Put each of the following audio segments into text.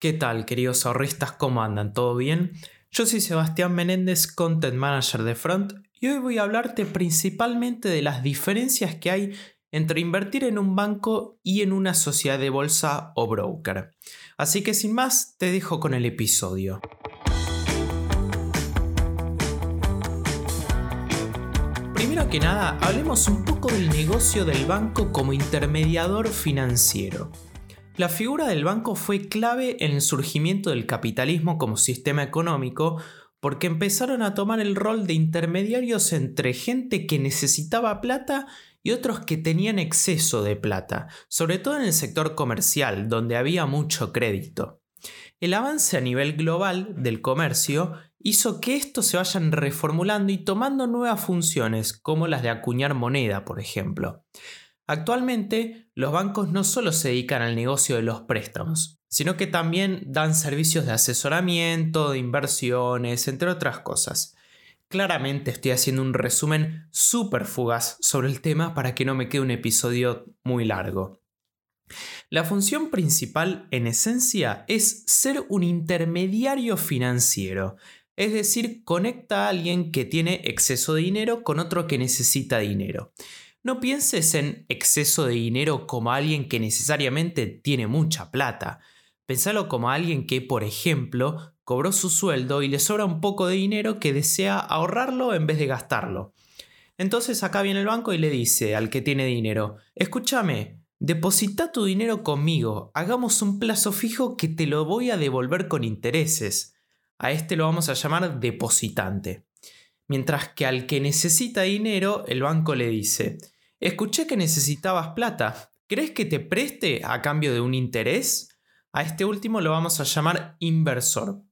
¿Qué tal, queridos ahorristas? ¿Cómo andan? ¿Todo bien? Yo soy Sebastián Menéndez, Content Manager de Front, y hoy voy a hablarte principalmente de las diferencias que hay entre invertir en un banco y en una sociedad de bolsa o broker. Así que sin más, te dejo con el episodio. Primero que nada, hablemos un poco del negocio del banco como intermediador financiero. La figura del banco fue clave en el surgimiento del capitalismo como sistema económico porque empezaron a tomar el rol de intermediarios entre gente que necesitaba plata y otros que tenían exceso de plata, sobre todo en el sector comercial, donde había mucho crédito. El avance a nivel global del comercio hizo que estos se vayan reformulando y tomando nuevas funciones, como las de acuñar moneda, por ejemplo. Actualmente, los bancos no solo se dedican al negocio de los préstamos, sino que también dan servicios de asesoramiento, de inversiones, entre otras cosas. Claramente estoy haciendo un resumen súper fugaz sobre el tema para que no me quede un episodio muy largo. La función principal, en esencia, es ser un intermediario financiero, es decir, conecta a alguien que tiene exceso de dinero con otro que necesita dinero. No pienses en exceso de dinero como alguien que necesariamente tiene mucha plata. Pensalo como alguien que, por ejemplo, cobró su sueldo y le sobra un poco de dinero que desea ahorrarlo en vez de gastarlo. Entonces acá viene el banco y le dice al que tiene dinero, escúchame, deposita tu dinero conmigo, hagamos un plazo fijo que te lo voy a devolver con intereses. A este lo vamos a llamar depositante. Mientras que al que necesita dinero, el banco le dice, escuché que necesitabas plata, ¿crees que te preste a cambio de un interés? A este último lo vamos a llamar inversor.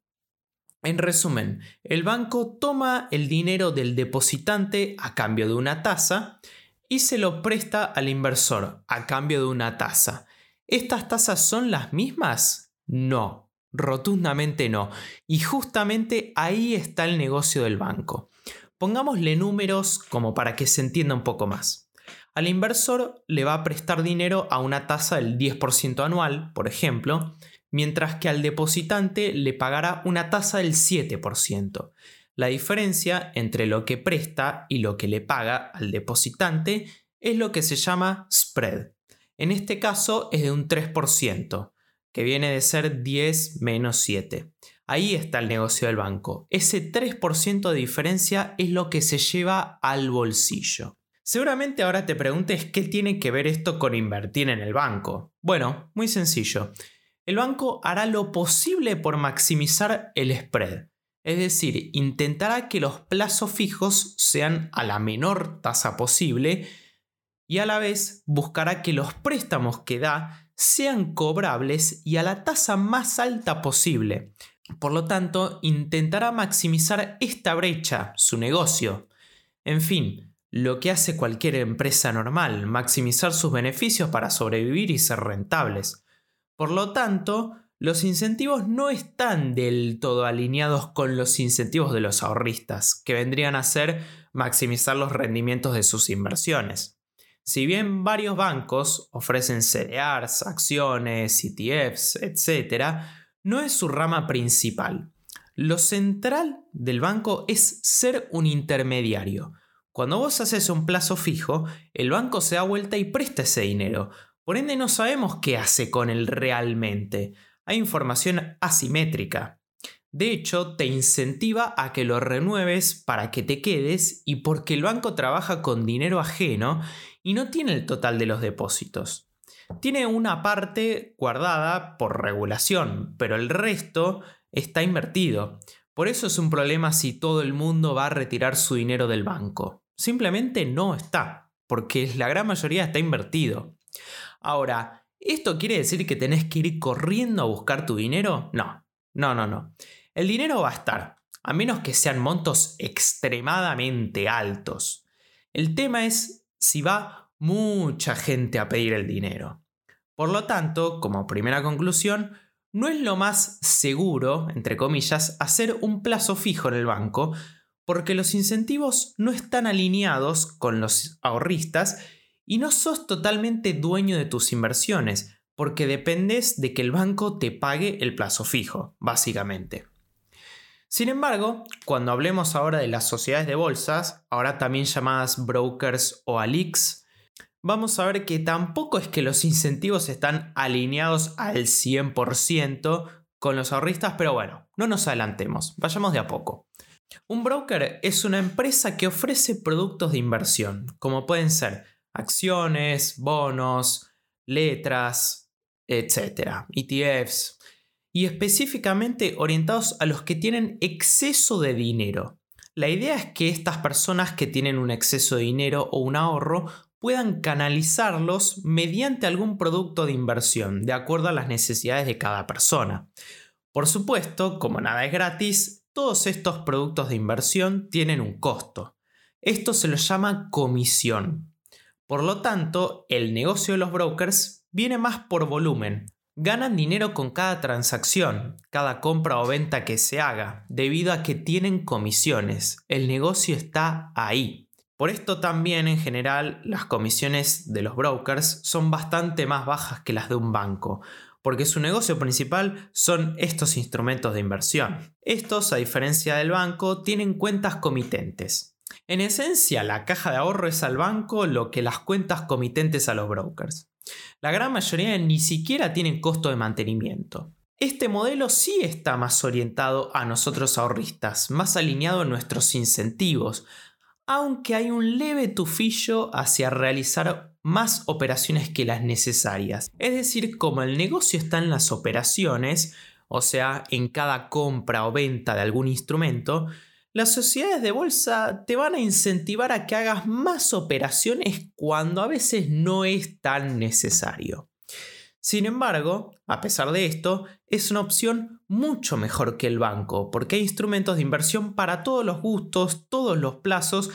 En resumen, el banco toma el dinero del depositante a cambio de una tasa y se lo presta al inversor a cambio de una tasa. ¿Estas tasas son las mismas? No, Rotundamente no. Y justamente ahí está el negocio del banco. Pongámosle números como para que se entienda un poco más. Al inversor le va a prestar dinero a una tasa del 10% anual, por ejemplo, mientras que al depositante le pagará una tasa del 7%. La diferencia entre lo que presta y lo que le paga al depositante es lo que se llama spread. En este caso es de un 3% que viene de ser 10 menos 7. Ahí está el negocio del banco. Ese 3% de diferencia es lo que se lleva al bolsillo. Seguramente ahora te preguntes qué tiene que ver esto con invertir en el banco. Bueno, muy sencillo. El banco hará lo posible por maximizar el spread. Es decir, intentará que los plazos fijos sean a la menor tasa posible y a la vez buscará que los préstamos que da sean cobrables y a la tasa más alta posible. Por lo tanto, intentará maximizar esta brecha, su negocio. En fin, lo que hace cualquier empresa normal, maximizar sus beneficios para sobrevivir y ser rentables. Por lo tanto, los incentivos no están del todo alineados con los incentivos de los ahorristas, que vendrían a ser maximizar los rendimientos de sus inversiones. Si bien varios bancos ofrecen CDRs, acciones, ETFs, etc., no es su rama principal. Lo central del banco es ser un intermediario. Cuando vos haces un plazo fijo, el banco se da vuelta y presta ese dinero. Por ende no sabemos qué hace con él realmente. Hay información asimétrica. De hecho, te incentiva a que lo renueves para que te quedes y porque el banco trabaja con dinero ajeno y no tiene el total de los depósitos. Tiene una parte guardada por regulación, pero el resto está invertido. Por eso es un problema si todo el mundo va a retirar su dinero del banco. Simplemente no está, porque la gran mayoría está invertido. Ahora, ¿esto quiere decir que tenés que ir corriendo a buscar tu dinero? No, no, no, no. El dinero va a estar, a menos que sean montos extremadamente altos. El tema es si va mucha gente a pedir el dinero. Por lo tanto, como primera conclusión, no es lo más seguro, entre comillas, hacer un plazo fijo en el banco, porque los incentivos no están alineados con los ahorristas y no sos totalmente dueño de tus inversiones, porque dependes de que el banco te pague el plazo fijo, básicamente. Sin embargo, cuando hablemos ahora de las sociedades de bolsas, ahora también llamadas brokers o ALICs, vamos a ver que tampoco es que los incentivos están alineados al 100% con los ahorristas, pero bueno, no nos adelantemos, vayamos de a poco. Un broker es una empresa que ofrece productos de inversión, como pueden ser acciones, bonos, letras, etc., ETFs, y específicamente orientados a los que tienen exceso de dinero. La idea es que estas personas que tienen un exceso de dinero o un ahorro puedan canalizarlos mediante algún producto de inversión, de acuerdo a las necesidades de cada persona. Por supuesto, como nada es gratis, todos estos productos de inversión tienen un costo. Esto se lo llama comisión. Por lo tanto, el negocio de los brokers viene más por volumen, Ganan dinero con cada transacción, cada compra o venta que se haga, debido a que tienen comisiones. El negocio está ahí. Por esto también en general las comisiones de los brokers son bastante más bajas que las de un banco, porque su negocio principal son estos instrumentos de inversión. Estos, a diferencia del banco, tienen cuentas comitentes. En esencia, la caja de ahorro es al banco lo que las cuentas comitentes a los brokers. La gran mayoría ni siquiera tienen costo de mantenimiento. Este modelo sí está más orientado a nosotros ahorristas, más alineado a nuestros incentivos, aunque hay un leve tufillo hacia realizar más operaciones que las necesarias. Es decir, como el negocio está en las operaciones, o sea, en cada compra o venta de algún instrumento, las sociedades de bolsa te van a incentivar a que hagas más operaciones cuando a veces no es tan necesario. Sin embargo, a pesar de esto, es una opción mucho mejor que el banco, porque hay instrumentos de inversión para todos los gustos, todos los plazos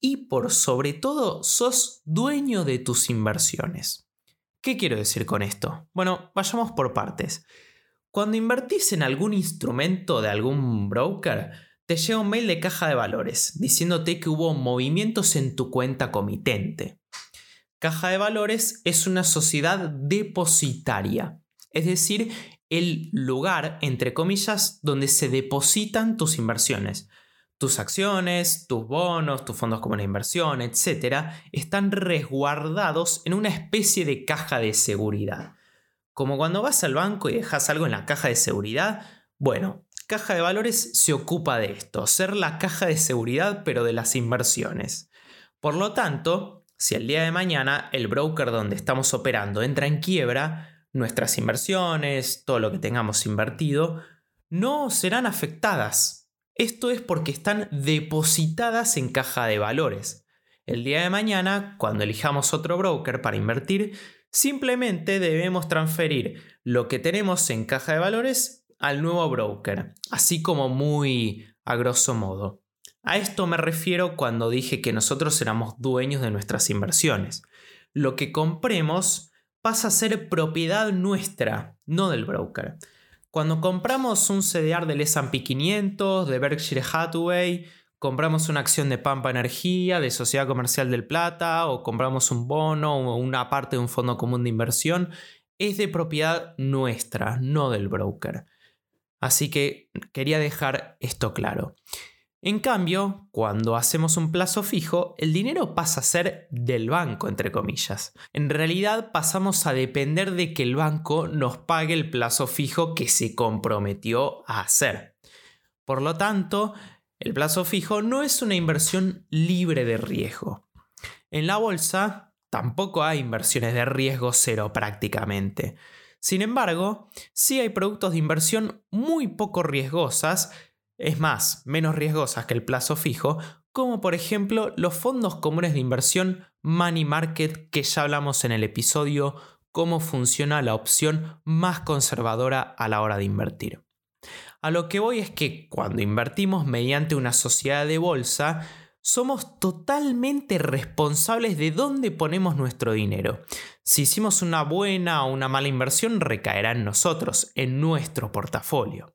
y por sobre todo sos dueño de tus inversiones. ¿Qué quiero decir con esto? Bueno, vayamos por partes. Cuando invertís en algún instrumento de algún broker, te llega un mail de caja de valores diciéndote que hubo movimientos en tu cuenta comitente. Caja de valores es una sociedad depositaria, es decir, el lugar, entre comillas, donde se depositan tus inversiones. Tus acciones, tus bonos, tus fondos comunes de inversión, etc., están resguardados en una especie de caja de seguridad. Como cuando vas al banco y dejas algo en la caja de seguridad, bueno, caja de valores se ocupa de esto, ser la caja de seguridad pero de las inversiones. Por lo tanto, si el día de mañana el broker donde estamos operando entra en quiebra, nuestras inversiones, todo lo que tengamos invertido, no serán afectadas. Esto es porque están depositadas en caja de valores. El día de mañana, cuando elijamos otro broker para invertir, simplemente debemos transferir lo que tenemos en caja de valores al nuevo broker, así como muy a grosso modo. A esto me refiero cuando dije que nosotros éramos dueños de nuestras inversiones. Lo que compremos pasa a ser propiedad nuestra, no del broker. Cuando compramos un CDR del S&P 500, de Berkshire Hathaway, compramos una acción de Pampa Energía, de Sociedad Comercial del Plata, o compramos un bono o una parte de un fondo común de inversión, es de propiedad nuestra, no del broker. Así que quería dejar esto claro. En cambio, cuando hacemos un plazo fijo, el dinero pasa a ser del banco, entre comillas. En realidad pasamos a depender de que el banco nos pague el plazo fijo que se comprometió a hacer. Por lo tanto, el plazo fijo no es una inversión libre de riesgo. En la bolsa tampoco hay inversiones de riesgo cero prácticamente. Sin embargo, sí hay productos de inversión muy poco riesgosas, es más, menos riesgosas que el plazo fijo, como por ejemplo los fondos comunes de inversión Money Market que ya hablamos en el episodio cómo funciona la opción más conservadora a la hora de invertir. A lo que voy es que cuando invertimos mediante una sociedad de bolsa, somos totalmente responsables de dónde ponemos nuestro dinero. Si hicimos una buena o una mala inversión, recaerá en nosotros, en nuestro portafolio.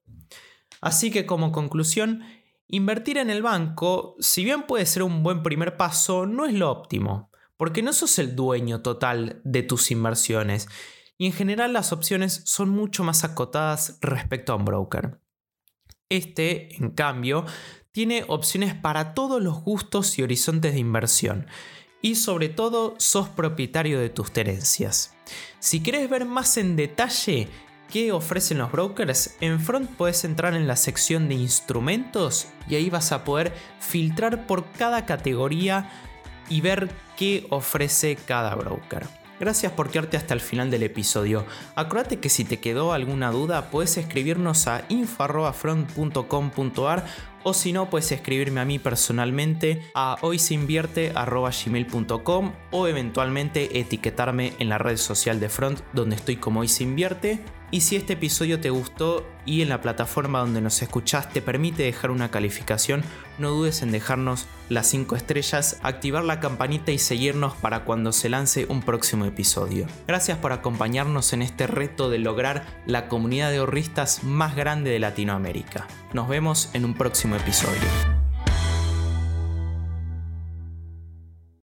Así que como conclusión, invertir en el banco, si bien puede ser un buen primer paso, no es lo óptimo, porque no sos el dueño total de tus inversiones y en general las opciones son mucho más acotadas respecto a un broker. Este, en cambio, tiene opciones para todos los gustos y horizontes de inversión. Y sobre todo, sos propietario de tus tenencias. Si quieres ver más en detalle qué ofrecen los brokers, en Front puedes entrar en la sección de instrumentos y ahí vas a poder filtrar por cada categoría y ver qué ofrece cada broker. Gracias por quedarte hasta el final del episodio. Acuérdate que si te quedó alguna duda, puedes escribirnos a info.front.com.ar o si no, puedes escribirme a mí personalmente a hoyseinvierte.gmail.com o eventualmente etiquetarme en la red social de Front donde estoy como hoyseinvierte y si este episodio te gustó y en la plataforma donde nos escuchás te permite dejar una calificación, no dudes en dejarnos las 5 estrellas, activar la campanita y seguirnos para cuando se lance un próximo episodio. Gracias por acompañarnos en este reto de lograr la comunidad de ahorristas más grande de Latinoamérica. Nos vemos en un próximo episodio.